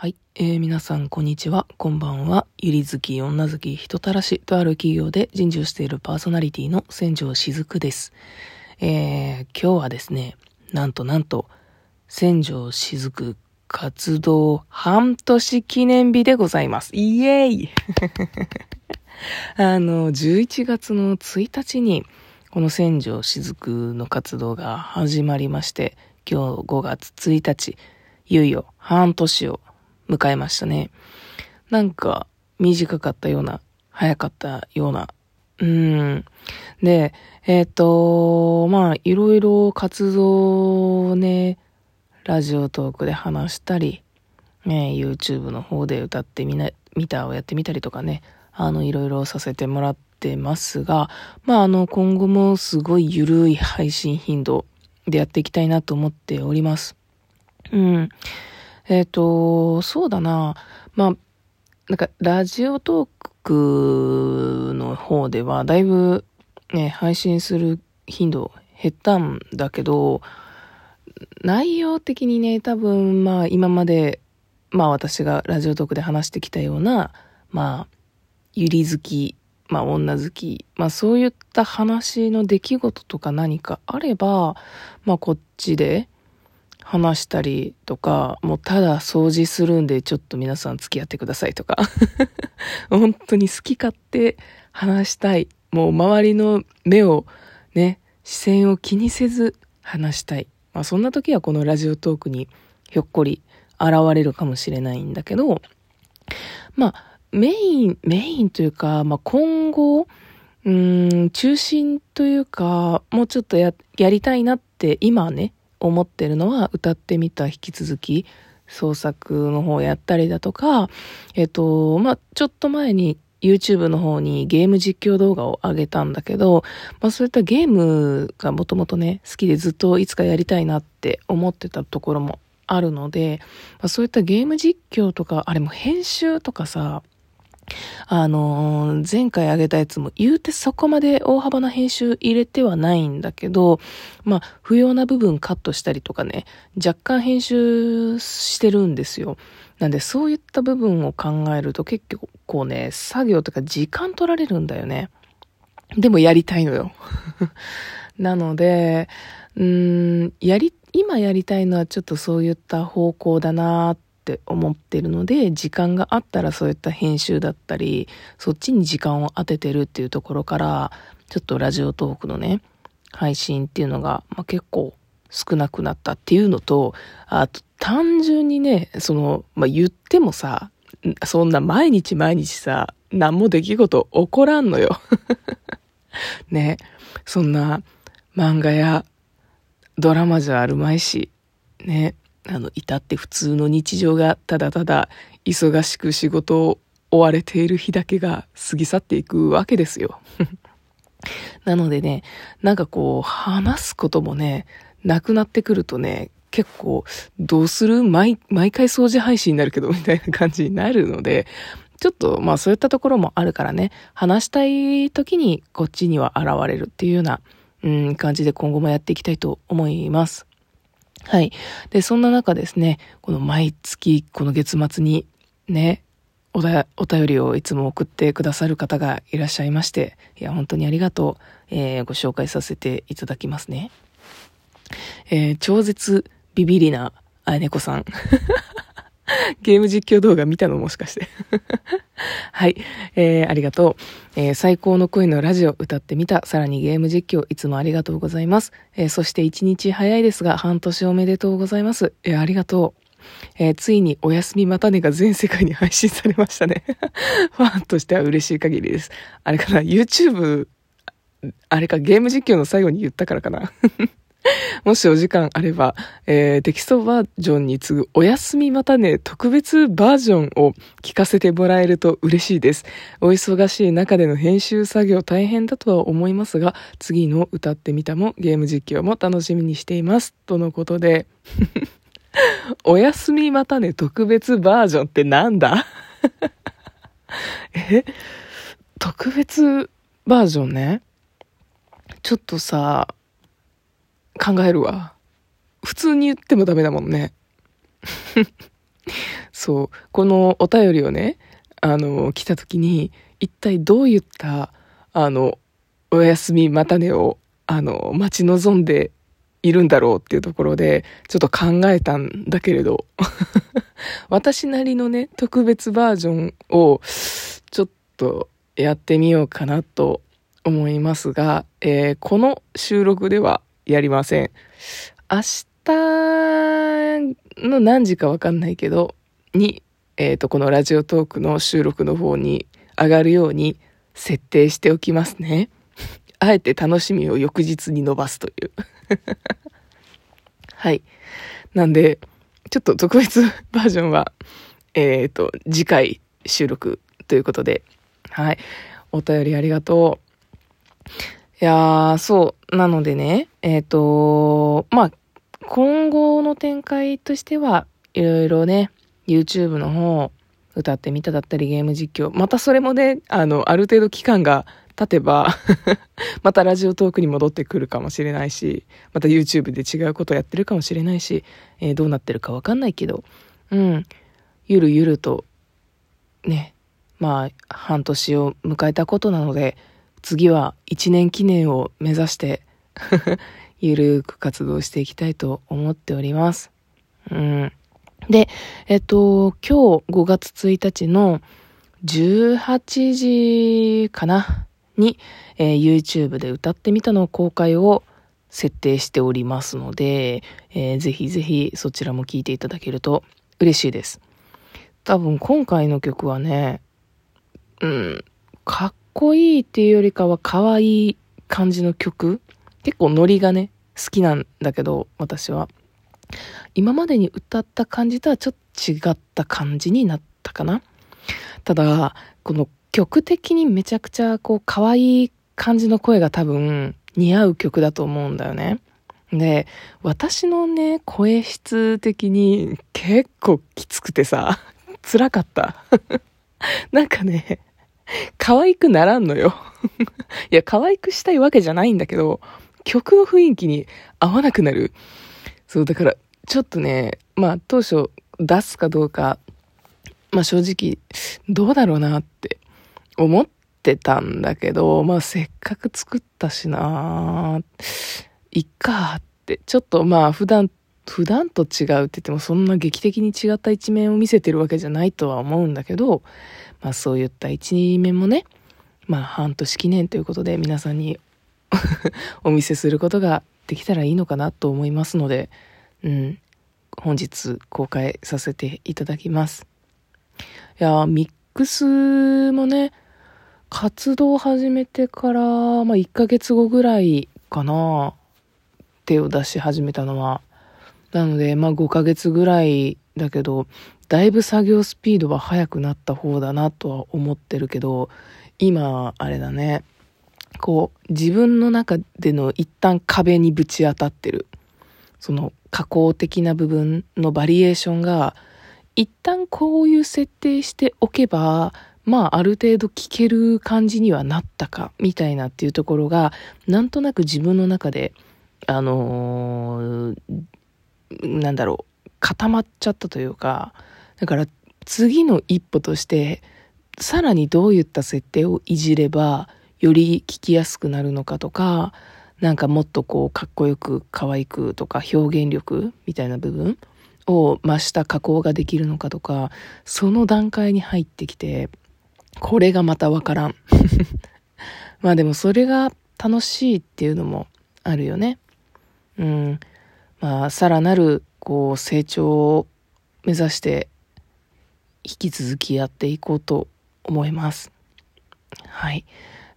はい、えー、皆さんこんにちは、こんばんは。ゆり好き、女好き、人たらしとある企業で人事をしているパーソナリティの千条しずくです。えー、今日はですね、なんとなんと、千条しずく活動半年記念日でございます。イエーイ あの、11月の1日に、この千条しずくの活動が始まりまして、今日5月1日、いよいよ半年を迎えましたね。なんか、短かったような、早かったような。うん。で、えっ、ー、と、まあ、いろいろ活動をね、ラジオトークで話したり、ね、YouTube の方で歌ってみな、ミターをやってみたりとかね、あの、いろいろさせてもらってますが、まあ、あの、今後もすごい緩い配信頻度でやっていきたいなと思っております。うん。えっ、ー、と、そうだな。まあ、なんか、ラジオトークの方では、だいぶ、ね、配信する頻度減ったんだけど、内容的にね、多分、まあ、今まで、まあ、私がラジオトークで話してきたような、まあ、ゆり好き、まあ、女好き、まあ、そういった話の出来事とか何かあれば、まあ、こっちで、話したりとか、もうただ掃除するんでちょっと皆さん付き合ってくださいとか 本当に好き勝手話したい。もう周りの目をね、視線を気にせず話したい。まあそんな時はこのラジオトークにひょっこり現れるかもしれないんだけど、まあメイン、メインというか、まあ今後、うん、中心というか、もうちょっとや、やりたいなって今ね、思ってるのは歌ってみた引き続き創作の方やったりだとか、えっと、まあ、ちょっと前に YouTube の方にゲーム実況動画を上げたんだけど、まあそういったゲームがもともとね、好きでずっといつかやりたいなって思ってたところもあるので、まあ、そういったゲーム実況とか、あれも編集とかさ、あのー、前回あげたやつも言うてそこまで大幅な編集入れてはないんだけど、まあ、不要な部分カットしたりとかね、若干編集してるんですよ。なんでそういった部分を考えると結構ね、作業とか時間取られるんだよね。でもやりたいのよ。なので、うん、やり、今やりたいのはちょっとそういった方向だなってって思ってるので、時間があったらそういった編集だったり、そっちに時間を当ててるっていうところから、ちょっとラジオトークのね、配信っていうのが、まあ、結構少なくなったっていうのと、あと単純にね、その、まあ、言ってもさ、そんな毎日毎日さ、何も出来事起こらんのよ。ね、そんな漫画やドラマじゃあるまいし、ね、あの、至って普通の日常がただただ忙しく仕事を追われている日だけが過ぎ去っていくわけですよ。なのでね、なんかこう、話すこともね、なくなってくるとね、結構、どうする？毎、毎回掃除配信になるけど、みたいな感じになるので、ちょっと、まあそういったところもあるからね、話したい時にこっちには現れるっていうような、うん、感じで今後もやっていきたいと思います。はい。で、そんな中ですね、この毎月、この月末にね、おだ、お便りをいつも送ってくださる方がいらっしゃいまして、いや、本当にありがとう。えー、ご紹介させていただきますね。えー、超絶ビビリなあ猫さん。ゲーム実況動画見たのもしかして はい。えー、ありがとう。えー、最高の声のラジオ歌ってみた。さらにゲーム実況いつもありがとうございます。えー、そして一日早いですが、半年おめでとうございます。えー、ありがとう。えー、ついにおやすみまたねが全世界に配信されましたね。ファンとしては嬉しい限りです。あれかな ?YouTube、あれか？ゲーム実況の最後に言ったからかな もしお時間あれば、えー、テキストバージョンに次ぐお休みまたね特別バージョンを聞かせてもらえると嬉しいです。お忙しい中での編集作業大変だとは思いますが、次の歌ってみたもゲーム実況も楽しみにしています。とのことで、お休みまたね特別バージョンってなんだ？え？特別バージョンね？ちょっとさ、考えるわ。普通に言ってもダメだもんね。そう、このお便りをね、あの、来た時に、一体どういった、あの、お休みまたねを、あの、待ち望んでいるんだろうっていうところで、ちょっと考えたんだけれど、私なりのね、特別バージョンを、ちょっとやってみようかなと思いますが、えー、この収録ではやりません。明日の何時かわかんないけど、に、えっ、ー、と、このラジオトークの収録の方に上がるように設定しておきますね。あえて楽しみを翌日に伸ばすという はい。なんで、ちょっと特別バージョンは、えっ、ー、と、次回収録ということで、はい。お便りありがとう。いやー、そう。なのでね、えっ、ー、と、まあ、今後の展開としては、いろいろね、YouTube の方、歌ってみただったりゲーム実況。またそれもね、あの、ある程度期間が経てば またラジオトークに戻ってくるかもしれないし、また YouTube で違うことやってるかもしれないし、えー、どうなってるかわかんないけど、うん、ゆるゆると、ね、まあ、半年を迎えたことなので、次は1年記念を目指して ゆるく活動していきたいと思っております。うん。で、えっと、今日5月1日の18時かな？に、えー、YouTube で歌ってみたの公開を設定しておりますので、えー、ぜひぜひそちらも聴いていただけると嬉しいです。多分今回の曲はね、うん、かっこいいっていうよりかは可愛い感じの曲結構ノリがね、好きなんだけど、私は。今までに歌った感じとはちょっと違った感じになったかな。ただ、この曲的にめちゃくちゃこう可愛い感じの声が多分似合う曲だと思うんだよね。で、私のね、声質的に結構きつくてさ、辛かった。なんかね、可愛くならんのよ。いや、可愛くしたいわけじゃないんだけど、曲の雰囲気に合わなくなる。そう、だから、ちょっとね、まあ当初出すかどうか、まあ正直、どうだろうなって思ってたんだけど、まあせっかく作ったしな、いっかって、ちょっとまあ普段、普段と違うって言ってもそんな劇的に違った一面を見せてるわけじゃないとは思うんだけど、まあそういった一面もね、まあ半年記念ということで皆さんに お見せすることができたらいいのかなと思いますので、うん、本日公開させていただきます。いやミックスもね、活動始めてから、まあ、1ヶ月後ぐらいかな、手を出し始めたのは。なので、まあ、5ヶ月ぐらいだけど、だいぶ作業スピードは速くなった方だなとは思ってるけど、今、あれだね、こう、自分の中での一旦壁にぶち当たってる。その加工的な部分のバリエーションが、一旦こういう設定しておけば、まあある程度聞ける感じにはなったか、みたいなっていうところが、なんとなく自分の中で、あのー、なんだろう、固まっちゃったというか、だから次の一歩として、さらにどういった設定をいじれば、より聞きやすくなるのかとか、なんかもっとこうかっこよく可愛くとか表現力みたいな部分を増した加工ができるのかとか、その段階に入ってきて、これがまたわからん。まあでもそれが楽しいっていうのもあるよね。うん。まあさらなるこう成長を目指して引き続きやっていこうと思います。はい。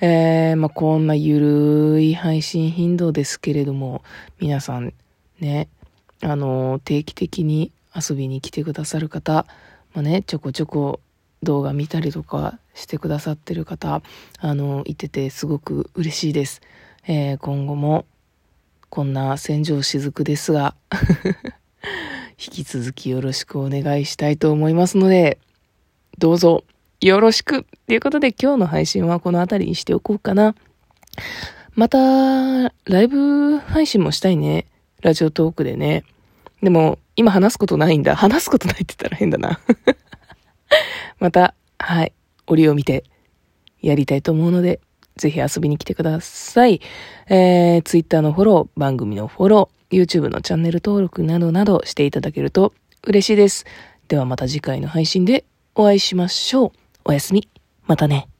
えー、まあ、こんなゆるい配信頻度ですけれども、皆さんね、あの、定期的に遊びに来てくださる方、まあ、ね、ちょこちょこ動画見たりとかしてくださってる方、あの、いててすごく嬉しいです。えー、今後も、こんな戦場雫ですが 引き続きよろしくお願いしたいと思いますので、どうぞよろしくということで今日の配信はこの辺りにしておこうかな。また、ライブ配信もしたいね。ラジオトークでね。でも、今話すことないんだ。話すことないって言ったら変だな。また、はい、折を見てやりたいと思うので、ぜひ遊びに来てください。えー、Twitter のフォロー、番組のフォロー、YouTube のチャンネル登録などなどしていただけると嬉しいです。ではまた次回の配信でお会いしましょう。おやすみ。またね。